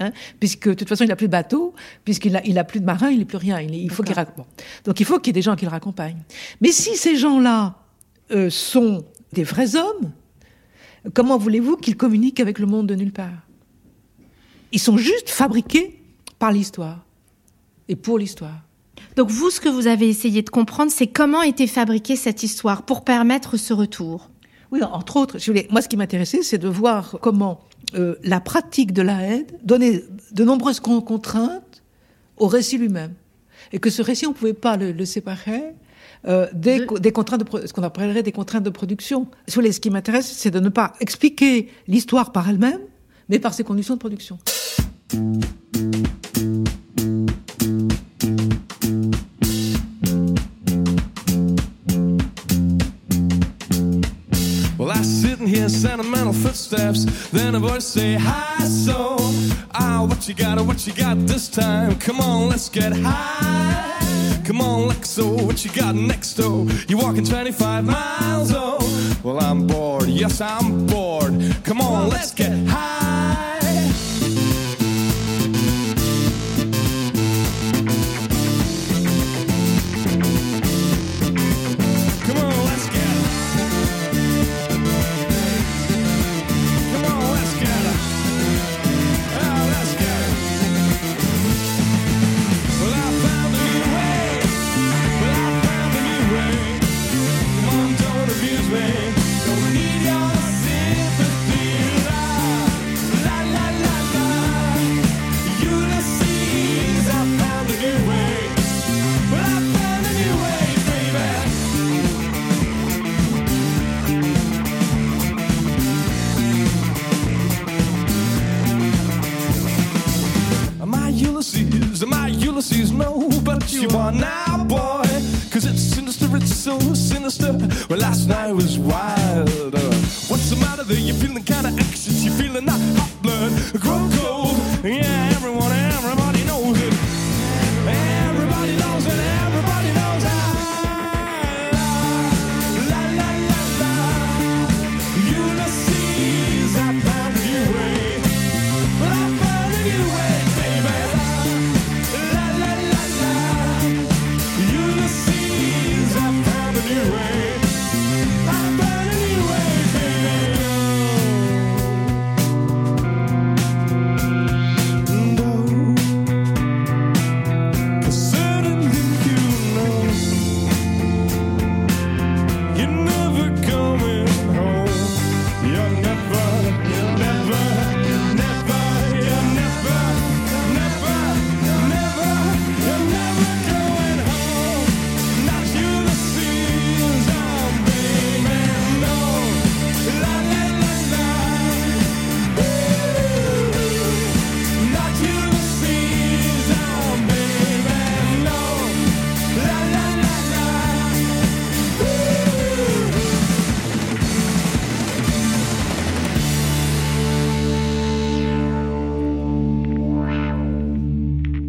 Hein, puisque de toute façon il n'a plus de bateau, puisqu'il a, il a plus de marins, il n'est plus rien. Il, faut qu'il bon. Donc il faut qu'il y ait des gens qui le raccompagnent. Mais si ces gens-là euh, sont des vrais hommes, comment voulez-vous qu'ils communiquent avec le monde de nulle part? Ils sont juste fabriqués par l'histoire et pour l'histoire. Donc vous, ce que vous avez essayé de comprendre, c'est comment était fabriquée cette histoire pour permettre ce retour? Oui, entre autres, si vous voulez, moi ce qui m'intéressait, c'est de voir comment euh, la pratique de la haine donnait de nombreuses con- contraintes au récit lui-même. Et que ce récit, on ne pouvait pas le, le séparer euh, des, De- co- des contraintes de, ce qu'on appellerait des contraintes de production. Ce qui m'intéresse, c'est de ne pas expliquer l'histoire par elle-même, mais par ses conditions de production. Here, sentimental footsteps. Then a voice say, Hi, so. Ah, what you got, what you got this time? Come on, let's get high. Come on, Lexo, what you got next, oh? You walking 25 miles, oh? Well, I'm bored, yes, I'm bored. Come on, let's get high. Well, last night was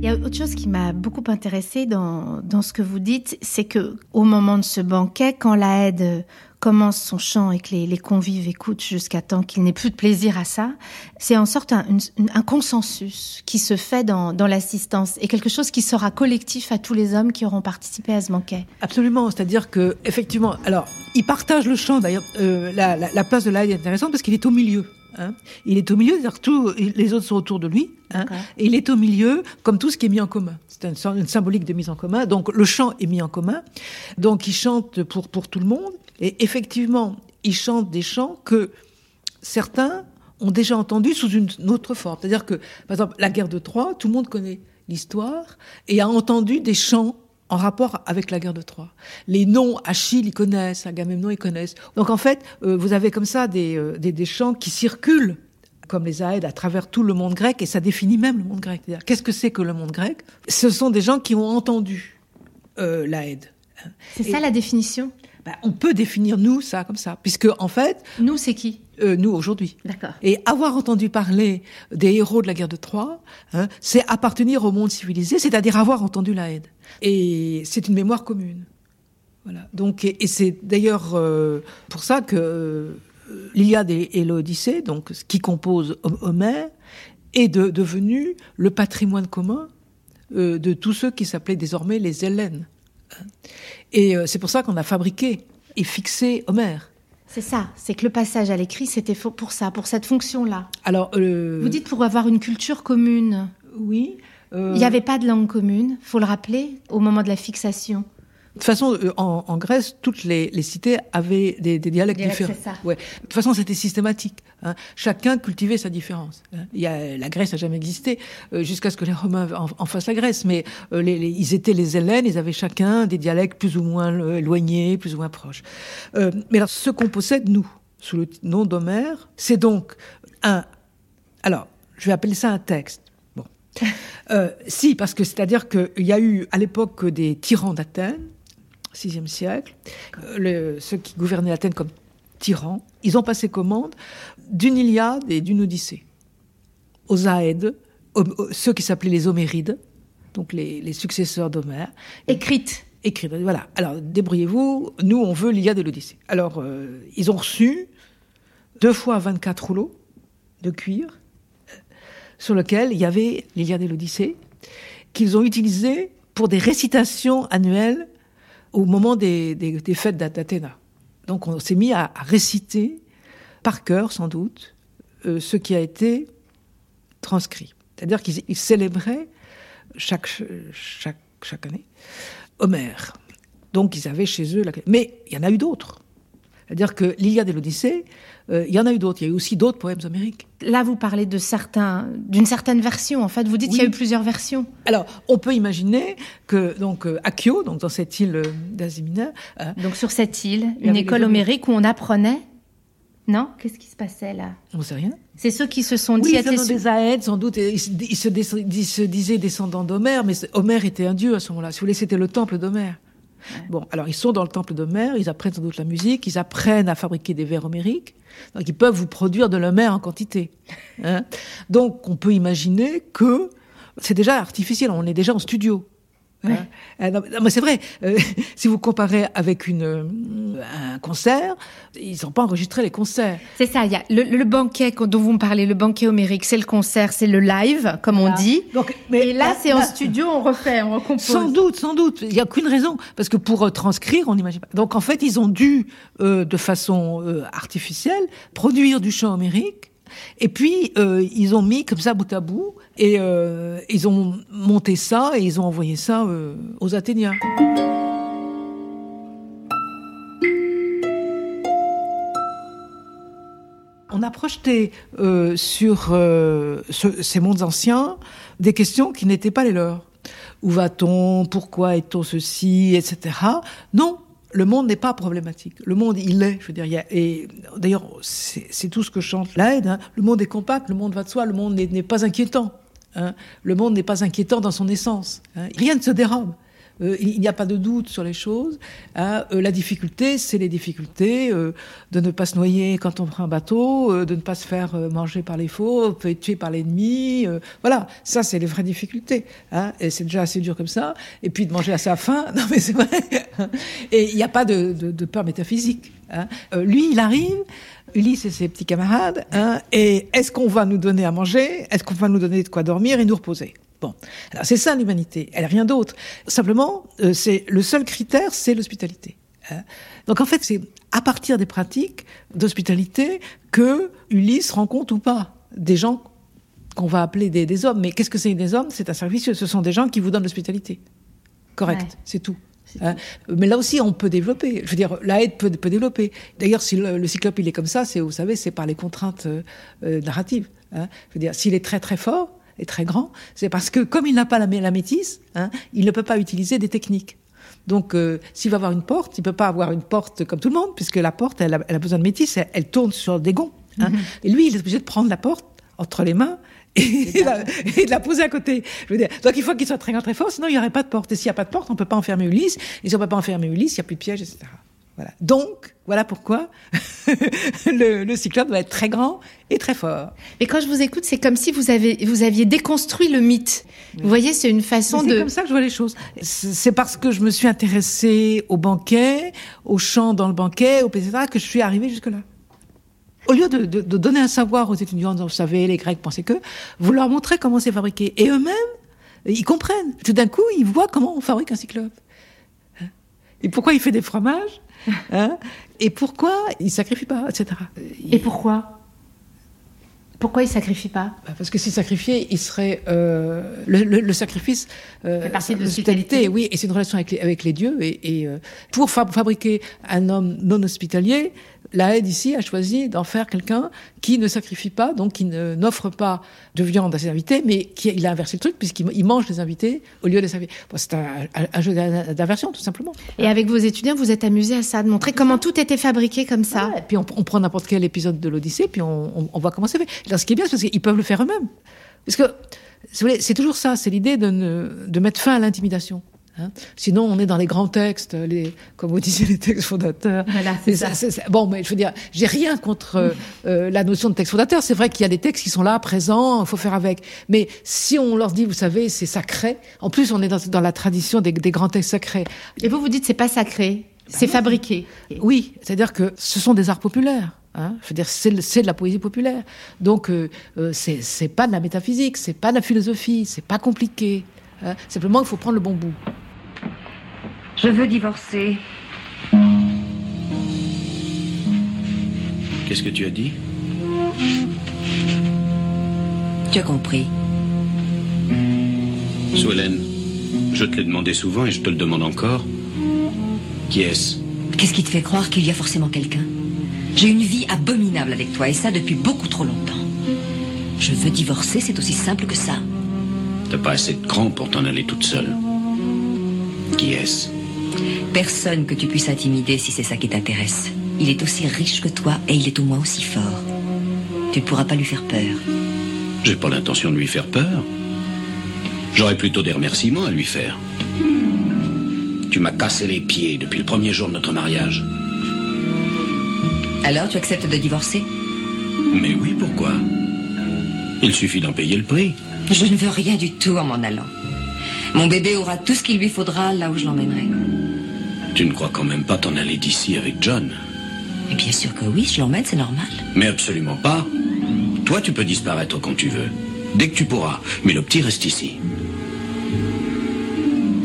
Il y a autre chose qui m'a beaucoup intéressée dans, dans ce que vous dites, c'est que au moment de ce banquet, quand la aide commence son chant et que les, convives écoutent jusqu'à temps qu'il n'ait plus de plaisir à ça, c'est en sorte un, consensus qui se fait dans, dans l'assistance et quelque chose qui sera collectif à tous les hommes qui auront participé à ce banquet. Absolument, c'est-à-dire que effectivement, alors il partage le champ. D'ailleurs, euh, la, la, la place de l'Aïd est intéressante parce qu'il est au milieu. Hein. Il est au milieu, c'est-à-dire tous les autres sont autour de lui, hein, et il est au milieu, comme tout ce qui est mis en commun. C'est une, une symbolique de mise en commun. Donc le chant est mis en commun. Donc il chante pour pour tout le monde. Et effectivement, il chante des chants que certains ont déjà entendus sous une autre forme. C'est-à-dire que, par exemple, la guerre de Troie, tout le monde connaît l'histoire et a entendu des chants en rapport avec la guerre de Troie. Les noms, Achille, ils connaissent, Agamemnon, ils connaissent. Donc en fait, euh, vous avez comme ça des, euh, des, des chants qui circulent comme les Aèdes, à travers tout le monde grec, et ça définit même le monde grec. Qu'est-ce que c'est que le monde grec? Ce sont des gens qui ont entendu euh, l'Aède. C'est ça la définition? Ben, on peut définir nous ça comme ça, puisque en fait, Nous, c'est qui? euh, nous aujourd'hui. D'accord. Et avoir entendu parler des héros de la guerre de Troie, hein, c'est appartenir au monde civilisé, c'est-à-dire avoir entendu l'Aède. Et c'est une mémoire commune. Voilà. Donc, et, et c'est d'ailleurs euh, pour ça que euh, l'Iliade et, et l'Odyssée, donc ce qui compose Hom- Homère, est de- devenu le patrimoine commun euh, de tous ceux qui s'appelaient désormais les Hellènes. Et c'est pour ça qu'on a fabriqué et fixé Homère. C'est ça, c'est que le passage à l'écrit, c'était pour ça, pour cette fonction-là. Alors, Vous dites pour avoir une culture commune. oui. Euh, Il n'y avait pas de langue commune, faut le rappeler, au moment de la fixation. De toute façon, euh, en, en Grèce, toutes les, les cités avaient des, des dialectes différents. ça. Ouais. De toute façon, c'était systématique. hein. Chacun cultivait sa différence. hein. Il y a, la Grèce n'a jamais existé euh, jusqu'à ce que les Romains en, en fassent la Grèce. Mais euh, les, les- ils étaient les Hellènes, ils avaient chacun des dialectes plus ou moins éloignés, plus ou moins proches. Euh, mais alors, ce qu'on possède, nous, sous le nom d'Homère, c'est donc un... Alors, je vais appeler ça un texte. Euh, si, parce que c'est-à-dire qu'il y a eu à l'époque des tyrans d'Athènes, 6e siècle, euh, le- ceux qui gouvernaient Athènes comme tyrans, ils ont passé commande d'une Iliade et d'une Odyssée aux Aèdes, aux- aux- ceux qui s'appelaient les Homérides, donc les, les successeurs d'Homère, Écrite. écrire. Voilà. Alors, débrouillez-vous. Nous, on veut l'Iliade et l'Odyssée. Alors, euh, ils ont reçu deux fois 24 rouleaux de cuir sur lesquels il y avait l'Iliade et l'Odyssée qu'ils ont utilisés pour des récitations annuelles au moment des, fêtes d'Ath- d'Athéna. Donc, on s'est mis à, réciter par cœur, sans doute, euh, ce qui a été transcrit. C'est-à-dire qu'ils ils célébraient chaque, année Homère. Donc ils avaient chez eux. Mais il y en a eu d'autres. C'est-à-dire que l'Iliade et l'Odyssée, euh, il y en a eu d'autres. Il y a eu aussi d'autres poèmes homériques. Là, vous parlez de certains, d'une certaine version. En fait, vous dites qu'il y a eu plusieurs versions. Alors, on peut imaginer que donc euh, Accio, donc dans cette île euh, d'Asie mineure, euh, Donc sur cette île, une école homérique où on apprenait. Non? Qu'est-ce qui se passait là? On ne sait rien. C'est ceux qui se sont dit. Oui, su- des Aèdes, sans doute. Ils se, ils se dé- ils se disaient descendants d'Homère, mais Homère était un dieu à ce moment-là. Si vous voulez, c'était le temple d'Homère. Bon, alors ils sont dans le temple d'Homère, ils apprennent sans doute la musique, ils apprennent à fabriquer des vers homériques, donc ils peuvent vous produire de l'Homère en quantité. hein. donc on peut imaginer que c'est déjà artificiel, on est déjà en studio. Hein. Euh, non, mais c'est vrai, euh, si vous comparez avec une, euh, un concert, ils n'ont pas enregistré les concerts. C'est ça, il y a le, le banquet dont vous me parlez, le banquet homérique, c'est le concert, c'est le live, comme on dit. Donc, mais Et là, là- c'est en là- studio, on refait, on recompose. Sans doute, sans doute. Il n'y a aucune raison. Parce que pour euh, transcrire, on n'imagine pas. Donc en fait, ils ont dû, euh, de façon euh, artificielle, produire du chant homérique. Et puis, euh, ils ont mis comme ça bout à bout. Et euh, ils ont monté ça et ils ont envoyé ça euh, aux Athéniens. On a projeté sur ce- ces mondes anciens des questions qui n'étaient pas les leurs. Où va-t-on? Pourquoi est-on ceci? Etc. Non, le monde n'est pas problématique. Le monde, il est. Je veux dire, il y a, et d'ailleurs, c'est tout ce que chante l'Aide. hein. Le monde est compact, le monde va de soi, le monde n'est n'est pas inquiétant. hein. Le monde n'est pas inquiétant dans son essence. hein. Rien ne se dérobe. Euh, il n'y a pas de doute sur les choses. hein. Euh, la difficulté, c'est les difficultés euh, de ne pas se noyer quand on prend un bateau, euh, de ne pas se faire euh, manger par les faux, être tué par l'ennemi. euh, voilà, ça, c'est les vraies difficultés. hein. Et c'est déjà assez dur comme ça. Et puis de manger à sa faim, non mais c'est vrai. Et il n'y a pas de, de- de peur métaphysique. hein. Lui, il arrive. Ulysse et ses petits camarades, hein, et est-ce qu'on va nous donner à manger? Est-ce qu'on va nous donner de quoi dormir et nous reposer? Bon, alors c'est ça l'humanité, elle n'a rien d'autre. Simplement, euh, c'est le seul critère, c'est l'hospitalité. hein. Donc en fait, c'est à partir des pratiques d'hospitalité que Ulysse rencontre ou pas des gens qu'on va appeler des, des hommes. Mais qu'est-ce que c'est des hommes? C'est un service. Ce sont des gens qui vous donnent l'hospitalité. Correct, Ouais. c'est tout. Hein. Mais là aussi, on peut développer. Je veux dire, la aide peut, peut développer. D'ailleurs, si le, le cyclope il est comme ça, c'est, vous savez, c'est par les contraintes euh, euh, narratives. hein. Je veux dire, s'il est très très fort et très grand, c'est parce que comme il n'a pas la, mé- la métisse, hein, il ne peut pas utiliser des techniques. Donc, euh, s'il va avoir une porte, il peut pas avoir une porte comme tout le monde, puisque la porte, elle a, elle a besoin de métisse, elle, elle tourne sur des gonds. hein. Et lui, il est obligé de prendre la porte entre les mains et, de la, et de la poser à côté. Je veux dire, donc il faut qu'il soit très grand, très fort, sinon il n'y aurait pas de porte. Et s'il n'y a pas de porte, on peut pas enfermer Ulysse. Et si on peut pas enfermer Ulysse, il n'y a plus de piège, etc. Voilà. Donc, voilà pourquoi le, le cyclope doit être très grand et très fort. Mais quand je vous écoute, c'est comme si vous, avez, vous aviez déconstruit le mythe. Vous voyez, c'est une façon Mais C'est de... comme ça que je vois les choses. C'est parce que je me suis intéressée au banquet, au chant dans le banquet, au etc., que je suis arrivée jusque-là. Au lieu de, de- de donner un savoir aux étudiants, vous savez, les Grecs pensaient que, vous leur montrez comment c'est fabriqué. Et eux-mêmes, ils comprennent. Tout d'un coup, ils voient comment on fabrique un cyclope. Et pourquoi il fait des fromages hein? Et pourquoi il sacrifie pas, etc. Et pourquoi? Pourquoi il sacrifie pas? Bah, Parce que s'il sacrifiait, il serait euh, le, le- le sacrifice. Euh, Fait partie de l'hospitalité, l'hospitalité. oui, et c'est une relation avec les, avec les dieux. Et, et, euh, pour fa- fabriquer un homme non hospitalier, la aide ici a choisi d'en faire quelqu'un qui ne sacrifie pas, donc qui ne- n'offre pas de viande à ses invités, mais qui il a inversé le truc puisqu'il il mange les invités au lieu de les servir. Bon, c'est un, un- un jeu d'in- d'inversion tout simplement. Et avec vos étudiants, vous êtes amusés à ça, de montrer comment tout était fabriqué comme ça. Et puis on, on prend n'importe quel épisode de l'Odyssée, puis on, on- on voit comment c'est fait. Là, ce qui est bien, c'est parce qu'ils peuvent le faire eux-mêmes. Parce que si vous voulez, c'est toujours ça, c'est l'idée de, de mettre fin à l'intimidation. Hein. Sinon, on est dans les grands textes, les, comme vous disiez, les textes fondateurs. Voilà, c'est ça. c'est- c'est- bon, mais je veux dire, j'ai rien contre euh, euh, la notion de texte fondateur. C'est vrai qu'il y a des textes qui sont là, présents, il faut faire avec. Mais si on leur dit, vous savez, c'est sacré. En plus, on est dans, dans la tradition des, des grands textes sacrés. Et vous, vous dites c'est pas sacré, c'est fabriqué. Oui, c'est-à-dire que ce sont des arts populaires. Hein je veux dire, c'est, de la poésie populaire. Donc, euh, euh, c'est, c'est pas de la métaphysique, c'est pas de la philosophie, c'est pas compliqué. hein. Simplement, il faut prendre le bon bout. Je veux divorcer. Qu'est-ce que tu as dit? Tu as compris. Suelen, je te l'ai demandé souvent et je te le demande encore. Qui est-ce? Qu'est-ce qui te fait croire qu'il y a forcément quelqu'un? J'ai une vie abominable avec toi et ça depuis beaucoup trop longtemps. Je veux divorcer, c'est aussi simple que ça. T'as pas assez de cran pour t'en aller toute seule. Qui est-ce? Personne que tu puisses intimider si c'est ça qui t'intéresse. Il est aussi riche que toi et il est au moins aussi fort. Tu ne pourras pas lui faire peur. J'ai pas l'intention de lui faire peur. J'aurais plutôt des remerciements à lui faire. Tu m'as cassé les pieds depuis le premier jour de notre mariage. Alors tu acceptes de divorcer? Mais oui, pourquoi? Il suffit d'en payer le prix. Je ne veux rien du tout en m'en allant. Mon bébé aura tout ce qu'il lui faudra là où je l'emmènerai. Tu ne crois quand même pas t'en aller d'ici avec John bien sûr que oui, je l'emmène, c'est normal. Mais absolument pas. Toi, tu peux disparaître quand tu veux. Dès que tu pourras. Mais le petit reste ici.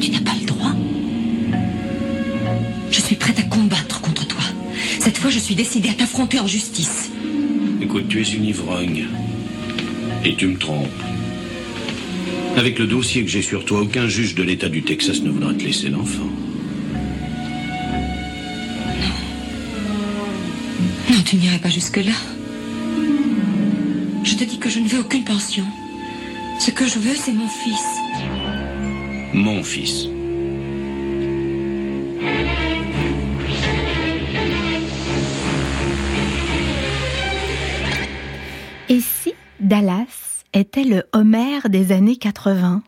Tu n'as pas le droit. Je suis prête à combattre contre toi. Cette fois, je suis décidée à t'affronter en justice. Écoute, tu es une ivrogne. Et tu me trompes. Avec le dossier que j'ai sur toi, aucun juge de l'État du Texas ne voudra te laisser l'enfant. Tu n'irais pas jusque-là. Je te dis que je ne veux aucune pension. Ce que je veux, c'est mon fils. Mon fils. Et si Dallas était le Homère des années 80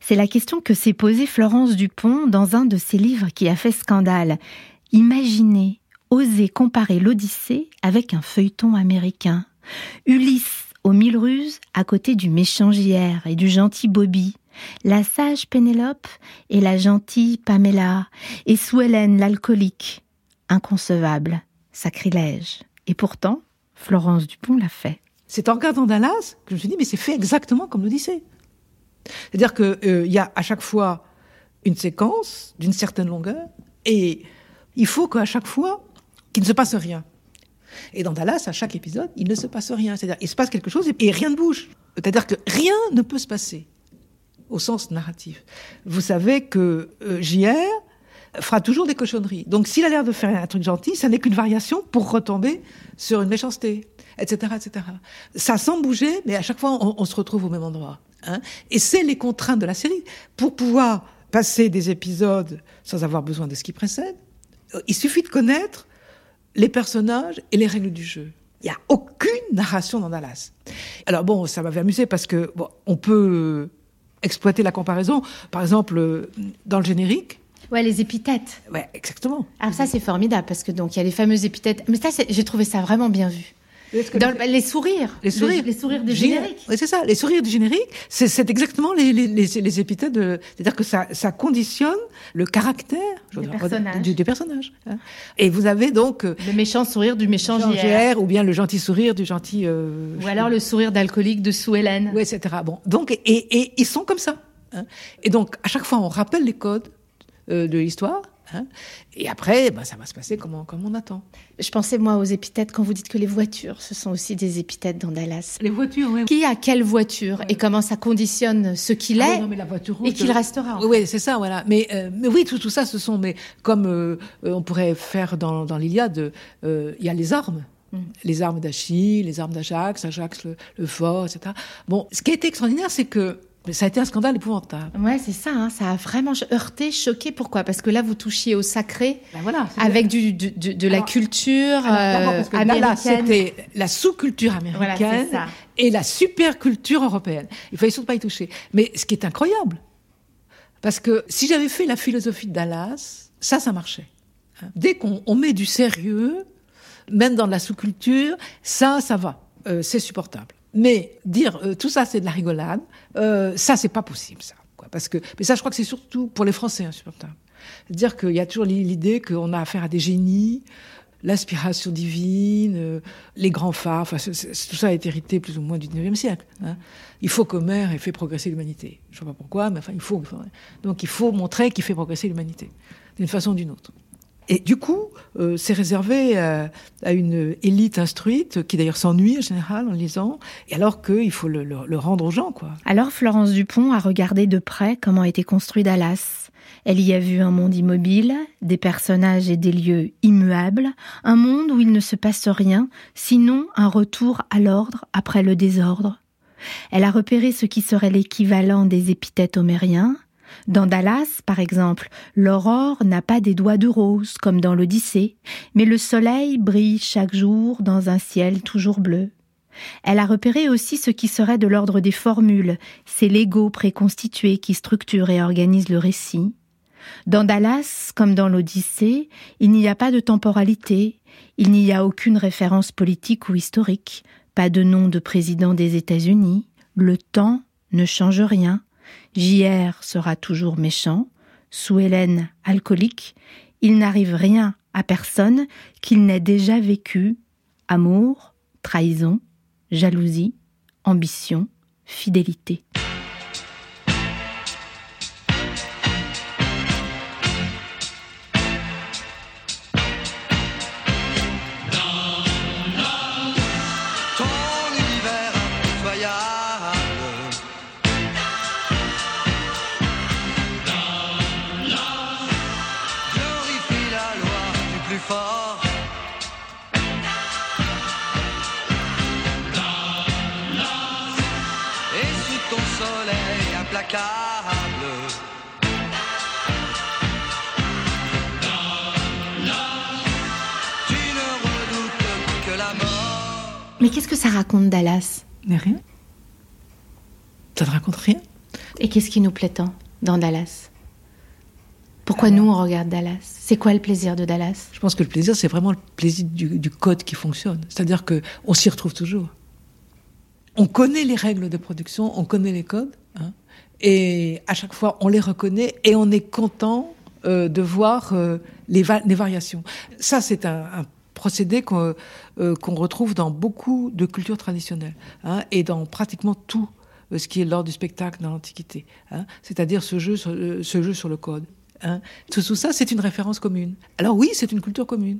C'est la question que s'est posée Florence Dupont dans un de ses livres qui a fait scandale. Imaginez, oser comparer l'Odyssée avec un feuilleton américain. Ulysse aux mille ruses à côté du méchant JR et du gentil Bobby. La sage Pénélope et la gentille Pamela. Et Suellen l'alcoolique. Inconcevable. Sacrilège. Et pourtant, Florence Dupont l'a fait. C'est en regardant Dallas que je me suis dit, mais c'est fait exactement comme l'Odyssée. C'est-à-dire qu'il euh, y a à chaque fois une séquence d'une certaine longueur, et il faut qu'à chaque fois, qu'il ne se passe rien. Et dans Dallas, à chaque épisode, il ne se passe rien. C'est-à-dire, il se passe quelque chose et, rien ne bouge. C'est-à-dire que rien ne peut se passer au sens narratif. Vous savez que euh, JR fera toujours des cochonneries. Donc, s'il a l'air de faire un truc gentil, ça n'est qu'une variation pour retomber sur une méchanceté, etc., etc. Ça semble bouger, mais à chaque fois, on, on se retrouve au même endroit. Hein et c'est les contraintes de la série. Pour pouvoir passer des épisodes sans avoir besoin de ce qui précède, il suffit de connaître les personnages et les règles du jeu. Il n'y a aucune narration dans Dallas. Alors bon, ça m'avait amusé parce que bon, on peut exploiter la comparaison. Par exemple, euh, dans le générique. Ouais, les épithètes. Ouais, exactement. Alors ça, c'est formidable parce que donc il y a les fameuses épithètes. Mais ça, j'ai trouvé ça vraiment bien vu. Dans le- les sourires. Les sourires. Les, sourires du Génial. générique. Oui, c'est ça. Les sourires du générique, c'est, c'est exactement les, les, les, les épithètes de, c'est-à-dire que ça, ça conditionne le caractère Du personnage. Du, du personnage. hein. Et vous avez donc euh, Le méchant sourire du méchant JR. Ou bien le gentil sourire du gentil. euh, Ou alors le sourire d'alcoolique de Sue Ellen. Oui, etc. Bon, donc, et, et ils sont comme ça. hein. Et donc, à chaque fois, on rappelle les codes euh, de l'histoire. Hein. Et après, ben, ça va se passer comme on, comme on attend. Je pensais, moi, aux épithètes quand vous dites que les voitures, ce sont aussi des épithètes dans Dallas. Les voitures, oui. Qui a quelle voiture et comment ça conditionne ce qu'il Ah est oui, non, mais la voiture et qu'il euh, restera. Oui, oui, c'est ça, voilà. Mais, euh, mais oui, tout, tout ça, ce sont, mais comme euh, on pourrait faire dans, dans l'Iliade, euh, il y a les armes. Mm. Les armes d'Achille, les armes d'Ajax, Ajax le, le fort, etc. Bon, ce qui a été extraordinaire, c'est que ça a été un scandale épouvantable. Ouais, c'est ça, hein, ça a vraiment heurté, choqué. Pourquoi? Parce que là, vous touchiez au sacré Ben voilà. avec du, du- du- de la culture Alors, euh, parce que là, américaine. c'était la sous-culture Voilà, américaine ça. et la super-culture européenne. Il fallait surtout pas y toucher. Mais ce qui est incroyable, parce que si j'avais fait la philosophie de Dallas, ça, ça marchait. Hein. Dès qu'on on met du sérieux, même dans la sous-culture, ça, ça va. Euh, c'est supportable. Mais dire euh, tout ça, c'est de la rigolade, euh, ça, c'est pas possible, ça. Parce que, mais ça, je crois que c'est surtout pour les Français insupportable. Dire qu'il y a toujours l'idée qu'on a affaire à des génies, l'inspiration divine, euh, les grands phares, tout ça été hérité plus ou moins du 19e siècle. hein. Il faut qu'Homère ait fait progresser l'humanité. Je ne sais pas pourquoi, mais enfin, il faut. il faut- Donc, il faut montrer qu'il fait progresser l'humanité, d'une façon ou d'une autre. Et du coup, euh, c'est réservé à, une élite instruite, qui d'ailleurs s'ennuie en général en lisant, et alors qu'il faut le rendre aux gens, quoi. Alors Florence Dupont a regardé de près comment était construit Dallas. Elle y a vu un monde immobile, des personnages et des lieux immuables, un monde où il ne se passe rien, sinon un retour à l'ordre après le désordre. Elle a repéré ce qui serait l'équivalent des épithètes homériens. Dans Dallas, par exemple, l'aurore n'a pas des doigts de rose comme dans l'Odyssée, mais le soleil brille chaque jour dans un ciel toujours bleu. Elle a repéré aussi ce qui serait de l'ordre des formules, c'est l'ego préconstitué qui structure et organise le récit. Dans Dallas, comme dans l'Odyssée, il n'y a pas de temporalité, il n'y a aucune référence politique ou historique, pas de nom de président des États-Unis, le temps ne change rien, JR sera toujours méchant, sous Hélène alcoolique, il n'arrive rien à personne qu'il n'ait déjà vécu, amour, trahison, jalousie, ambition, fidélité. Ça ne raconte rien. Et qu'est-ce qui nous plaît tant dans Dallas? Pourquoi nous on regarde Dallas? C'est quoi le plaisir de Dallas? Je pense que le plaisir, c'est vraiment le plaisir du, du code qui fonctionne. C'est-à-dire que on s'y retrouve toujours. On connaît les règles de production, on connaît les codes, hein, et à chaque fois, on les reconnaît et on est content euh, de voir euh, les, va- les variations. Ça, c'est un, un procédé qu'on euh, qu'on retrouve dans beaucoup de cultures traditionnelles hein, et dans pratiquement tout ce qui est l'ordre du spectacle dans l'Antiquité. hein. C'est-à-dire ce jeu sur, le- ce jeu sur le code. hein. Tout, tout ça, c'est une référence commune. Alors oui, c'est une culture commune.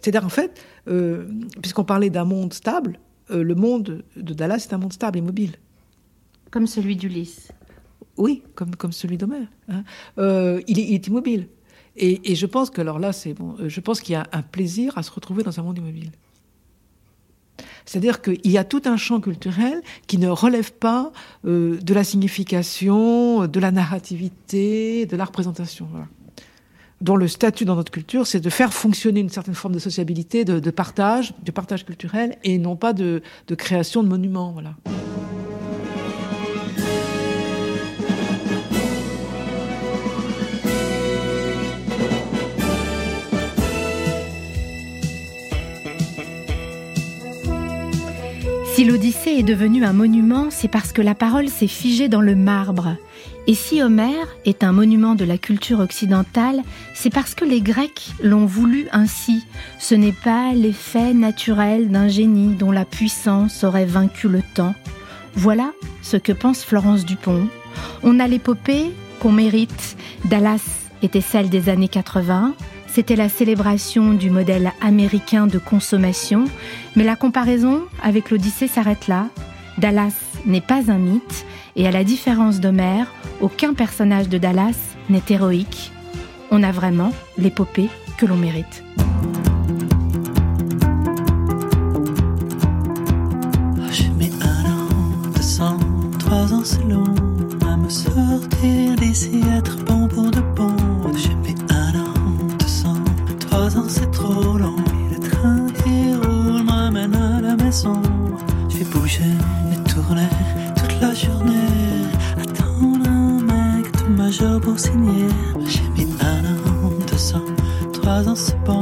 C'est-à-dire, en fait, euh, puisqu'on parlait d'un monde stable, euh, le monde de Dallas est un monde stable et mobile. Comme celui d'Ulysse. Oui, comme, comme celui d'Homère. hein. Euh, il, est, il est immobile. Et, et je pense que, alors là, c'est bon, euh, je pense qu'il y a un plaisir à se retrouver dans un monde immobile. C'est-à-dire qu'il y a tout un champ culturel qui ne relève pas euh, de la signification, de la narrativité, de la représentation. Dont le statut dans notre culture, c'est de faire fonctionner une certaine forme de sociabilité, de, de partage, de partage culturel, et non pas de, de création de monuments. Voilà. l'Odyssée est devenue un monument, c'est parce que la parole s'est figée dans le marbre. Et si Homère est un monument de la culture occidentale, c'est parce que les Grecs l'ont voulu ainsi. Ce n'est pas l'effet naturel d'un génie dont la puissance aurait vaincu le temps. Voilà ce que pense Florence Dupont. On a l'épopée qu'on mérite. Dallas était celle des années 80. C'était la célébration du modèle américain de consommation, mais la comparaison avec l'Odyssée s'arrête là. Dallas n'est pas un mythe, et à la différence d'Homère, aucun personnage de Dallas n'est héroïque. On a vraiment l'épopée que l'on mérite. Trois ans c'est trop long. Le train qui roule m'amène à la maison. Je vais bouger et tourner toute la journée. Attendre un mec de majeur pour signer. J'ai mis un an, deux ans, trois ans c'est bon.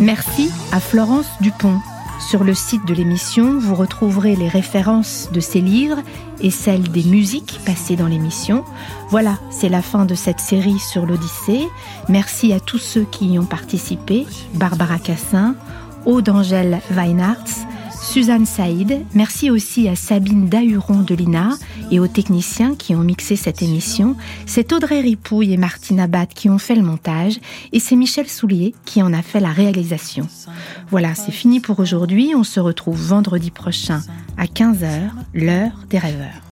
Merci à Florence Dupont. Sur le site de l'émission, vous retrouverez les références de ces livres et celles des musiques passées dans l'émission. Voilà, c'est la fin de cette série sur l'Odyssée. Merci à tous ceux qui y ont participé. Barbara Cassin, Aude Angèle Weinartz, Suzanne Saïd. Merci aussi à Sabine Dahuron de l'INA et aux techniciens qui ont mixé cette émission. C'est Audrey Ripouille et Martine Abad qui ont fait le montage et c'est Michel Soulier qui en a fait la réalisation. Voilà, c'est fini pour aujourd'hui. On se retrouve vendredi prochain à 15h, l'heure des rêveurs.